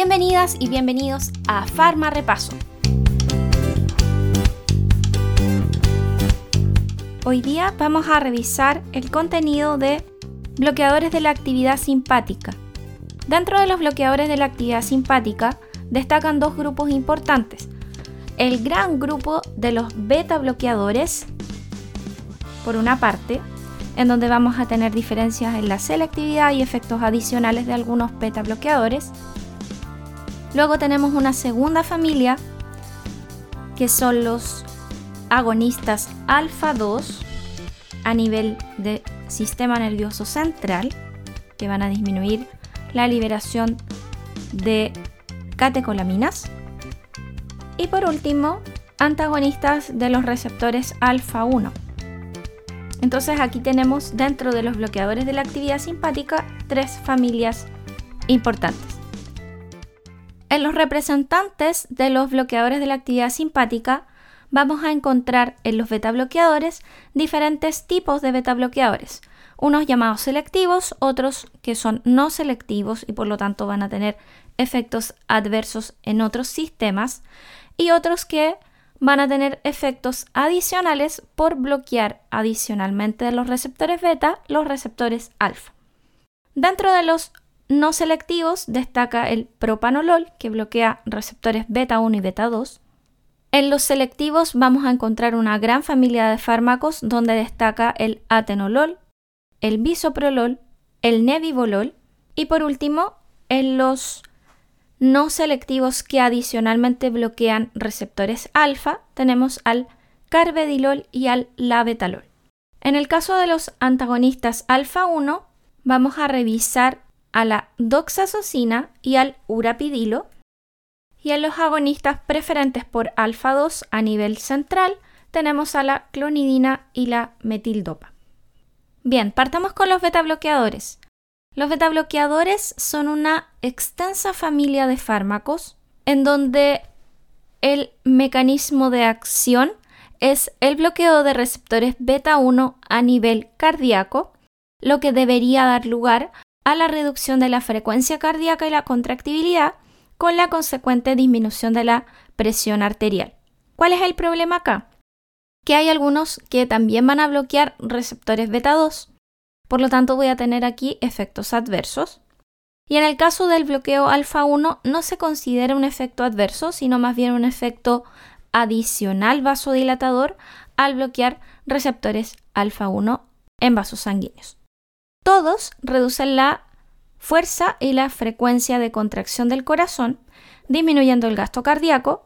Bienvenidas y bienvenidos a Farma Repaso. Hoy día vamos a revisar el contenido de bloqueadores de la actividad simpática. Dentro de los bloqueadores de la actividad simpática destacan dos grupos importantes. El gran grupo de los beta bloqueadores, por una parte, en donde vamos a tener diferencias en la selectividad y efectos adicionales de algunos beta bloqueadores. Luego tenemos una segunda familia, que son los agonistas alfa 2 a nivel de sistema nervioso central, que van a disminuir la liberación de catecolaminas. Y por último, antagonistas de los receptores alfa 1. Entonces aquí tenemos dentro de los bloqueadores de la actividad simpática tres familias importantes. En los representantes de los bloqueadores de la actividad simpática vamos a encontrar en los beta bloqueadores diferentes tipos de beta bloqueadores. Unos llamados selectivos, otros que son no selectivos y por lo tanto van a tener efectos adversos en otros sistemas y otros que van a tener efectos adicionales por bloquear adicionalmente de los receptores beta los receptores alfa. Dentro de los no selectivos destaca el propanolol que bloquea receptores beta 1 y beta 2. En los selectivos vamos a encontrar una gran familia de fármacos donde destaca el atenolol, el bisoprolol, el nebivolol y por último en los no selectivos que adicionalmente bloquean receptores alfa, tenemos al carvedilol y al labetalol. En el caso de los antagonistas alfa 1, vamos a revisar a la doxazocina y al urapidilo. Y en los agonistas preferentes por alfa 2 a nivel central, tenemos a la clonidina y la metildopa. Bien, partamos con los beta bloqueadores. Los betabloqueadores son una extensa familia de fármacos en donde el mecanismo de acción es el bloqueo de receptores beta 1 a nivel cardíaco, lo que debería dar lugar a la reducción de la frecuencia cardíaca y la contractibilidad con la consecuente disminución de la presión arterial. ¿Cuál es el problema acá? Que hay algunos que también van a bloquear receptores beta 2 por lo tanto, voy a tener aquí efectos adversos. Y en el caso del bloqueo alfa 1 no se considera un efecto adverso, sino más bien un efecto adicional vasodilatador al bloquear receptores alfa 1 en vasos sanguíneos. Todos reducen la fuerza y la frecuencia de contracción del corazón, disminuyendo el gasto cardíaco.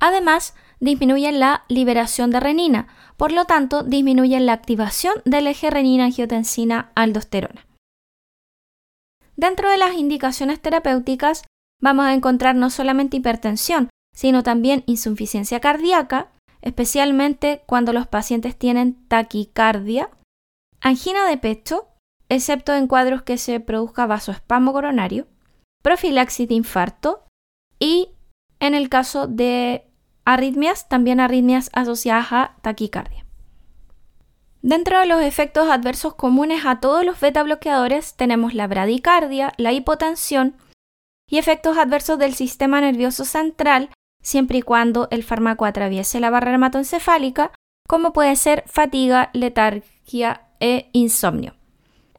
Además, disminuyen la liberación de renina, por lo tanto disminuyen la activación del eje renina-angiotensina-aldosterona. Dentro de las indicaciones terapéuticas vamos a encontrar no solamente hipertensión, sino también insuficiencia cardíaca, especialmente cuando los pacientes tienen taquicardia, angina de pecho, excepto en cuadros que se produzca vasoespasmo coronario, profilaxis de infarto y en el caso de arritmias, también arritmias asociadas a taquicardia. Dentro de los efectos adversos comunes a todos los beta bloqueadores tenemos la bradicardia, la hipotensión y efectos adversos del sistema nervioso central siempre y cuando el fármaco atraviese la barrera hematoencefálica, como puede ser fatiga, letargia e insomnio.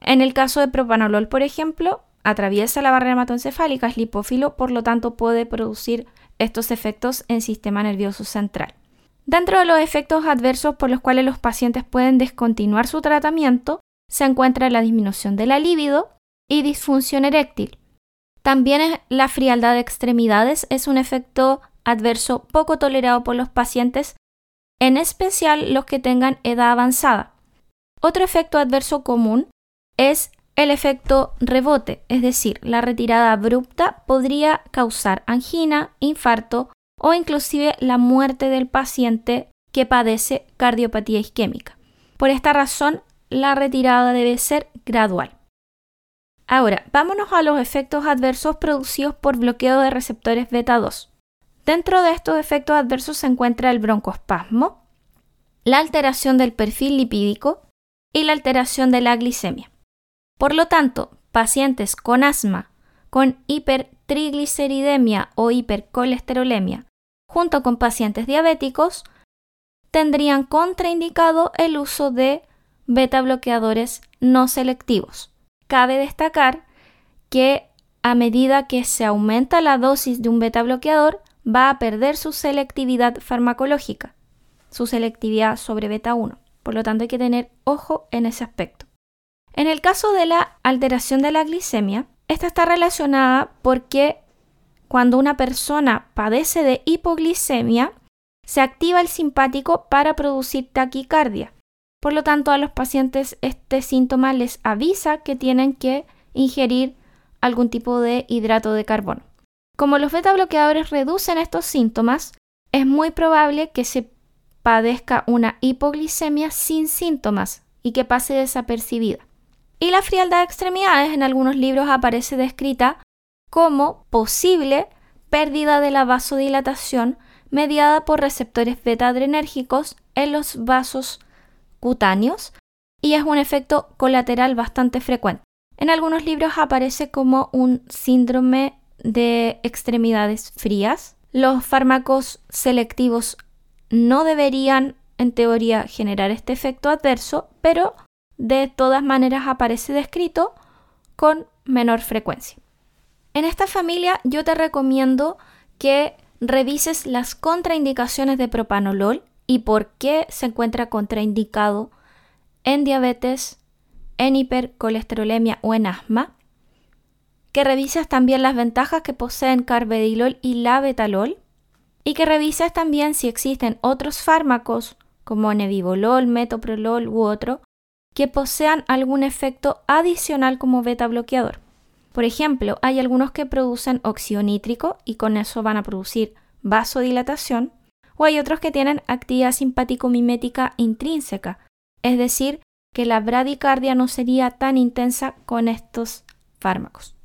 En el caso de propanolol, por ejemplo, atraviesa la barrera hematoencefálica, es lipófilo, por lo tanto puede producir estos efectos en sistema nervioso central. Dentro de los efectos adversos por los cuales los pacientes pueden descontinuar su tratamiento, se encuentra la disminución de la libido y disfunción eréctil. También la frialdad de extremidades es un efecto adverso poco tolerado por los pacientes, en especial los que tengan edad avanzada. Otro efecto adverso común es el efecto rebote, es decir, la retirada abrupta podría causar angina, infarto o inclusive la muerte del paciente que padece cardiopatía isquémica. Por esta razón, la retirada debe ser gradual. Ahora, vámonos a los efectos adversos producidos por bloqueo de receptores beta 2. Dentro de estos efectos adversos se encuentra el broncoespasmo, la alteración del perfil lipídico y la alteración de la glicemia. Por lo tanto, pacientes con asma, con trigliceridemia o hipercolesterolemia, junto con pacientes diabéticos, tendrían contraindicado el uso de beta bloqueadores no selectivos. Cabe destacar que a medida que se aumenta la dosis de un beta bloqueador, va a perder su selectividad farmacológica, su selectividad sobre beta 1. Por lo tanto, hay que tener ojo en ese aspecto. En el caso de la alteración de la glicemia, esta está relacionada porque cuando una persona padece de hipoglicemia, se activa el simpático para producir taquicardia. Por lo tanto, a los pacientes este síntoma les avisa que tienen que ingerir algún tipo de hidrato de carbono. Como los beta bloqueadores reducen estos síntomas, es muy probable que se padezca una hipoglicemia sin síntomas y que pase desapercibida. Y la frialdad de extremidades en algunos libros aparece descrita como posible pérdida de la vasodilatación mediada por receptores beta adrenérgicos en los vasos cutáneos y es un efecto colateral bastante frecuente. En algunos libros aparece como un síndrome de extremidades frías. Los fármacos selectivos no deberían, en teoría, generar este efecto adverso, pero de todas maneras aparece descrito con menor frecuencia. En esta familia yo te recomiendo que revises las contraindicaciones de propanolol y por qué se encuentra contraindicado en diabetes, en hipercolesterolemia o en asma. Que revises también las ventajas que poseen carvedilol y labetalol. Y que revises también si existen otros fármacos como nebivolol, metoprolol u otro que posean algún efecto adicional como beta bloqueador. Por ejemplo, hay algunos que producen óxido nítrico y con eso van a producir vasodilatación, o hay otros que tienen actividad simpático-mimética intrínseca, es decir, que la bradicardia no sería tan intensa con estos fármacos.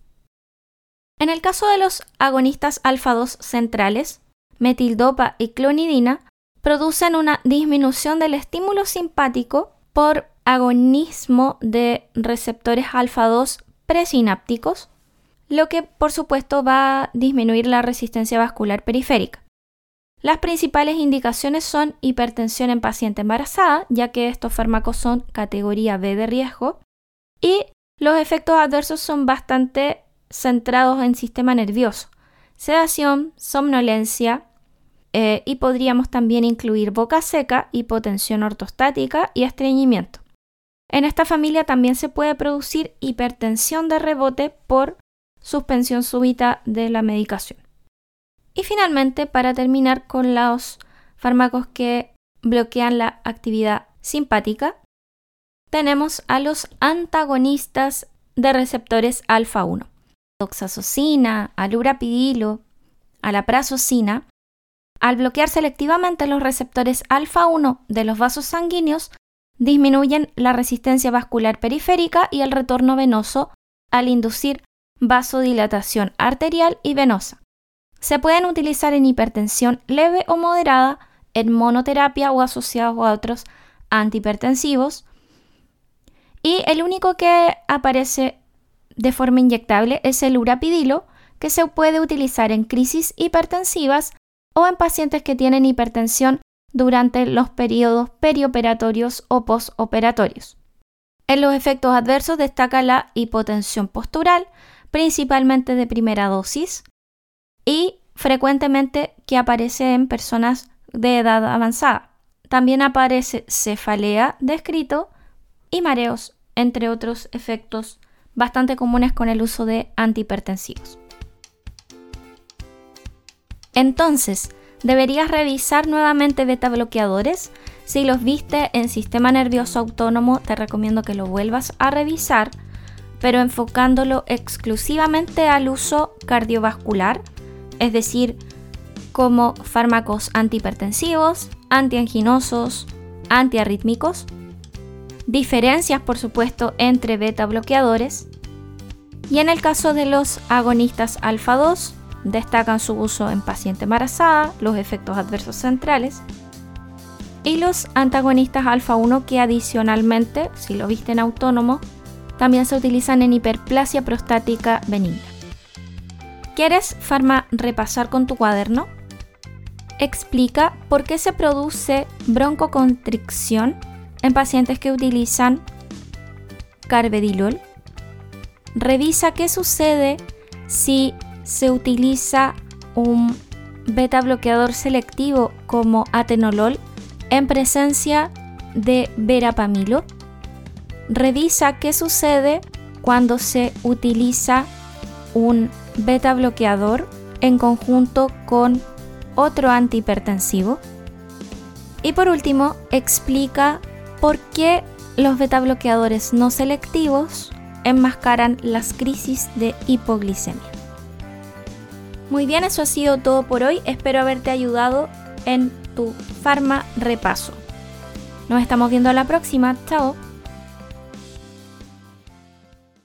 En el caso de los agonistas alfa-2 centrales, metildopa y clonidina, producen una disminución del estímulo simpático por agonismo de receptores alfa-2 presinápticos, lo que por supuesto va a disminuir la resistencia vascular periférica. Las principales indicaciones son hipertensión en paciente embarazada, ya que estos fármacos son categoría B de riesgo, y los efectos adversos son bastante centrados en sistema nervioso, sedación, somnolencia, eh, y podríamos también incluir boca seca, hipotensión ortostática y estreñimiento. En esta familia también se puede producir hipertensión de rebote por suspensión súbita de la medicación. Y finalmente, para terminar con los fármacos que bloquean la actividad simpática, tenemos a los antagonistas de receptores alfa 1. Doxazocina, alurapidilo, alaprazocina. Al bloquear selectivamente los receptores alfa 1 de los vasos sanguíneos, disminuyen la resistencia vascular periférica y el retorno venoso al inducir vasodilatación arterial y venosa. Se pueden utilizar en hipertensión leve o moderada, en monoterapia o asociados a otros antihipertensivos. Y el único que aparece de forma inyectable es el urapidilo, que se puede utilizar en crisis hipertensivas o en pacientes que tienen hipertensión durante los periodos perioperatorios o postoperatorios. En los efectos adversos destaca la hipotensión postural, principalmente de primera dosis, y frecuentemente que aparece en personas de edad avanzada. También aparece cefalea descrito y mareos, entre otros efectos bastante comunes con el uso de antihipertensivos. Entonces, deberías revisar nuevamente beta bloqueadores. Si los viste en sistema nervioso autónomo, te recomiendo que lo vuelvas a revisar, pero enfocándolo exclusivamente al uso cardiovascular, es decir, como fármacos antihipertensivos, antianginosos, antiarrítmicos. Diferencias, por supuesto, entre beta bloqueadores. Y en el caso de los agonistas alfa 2, Destacan su uso en paciente embarazada, los efectos adversos centrales y los antagonistas alfa 1 que adicionalmente, si lo viste en autónomo, también se utilizan en hiperplasia prostática benigna. ¿Quieres farma repasar con tu cuaderno? Explica por qué se produce broncoconstricción en pacientes que utilizan carvedilol. Revisa qué sucede si se utiliza un beta bloqueador selectivo como atenolol en presencia de verapamilo. Revisa qué sucede cuando se utiliza un beta bloqueador en conjunto con otro antihipertensivo. Y por último, explica por qué los beta bloqueadores no selectivos enmascaran las crisis de hipoglicemia. Muy bien, eso ha sido todo por hoy. Espero haberte ayudado en tu Farma Repaso. Nos estamos viendo a la próxima. Chao.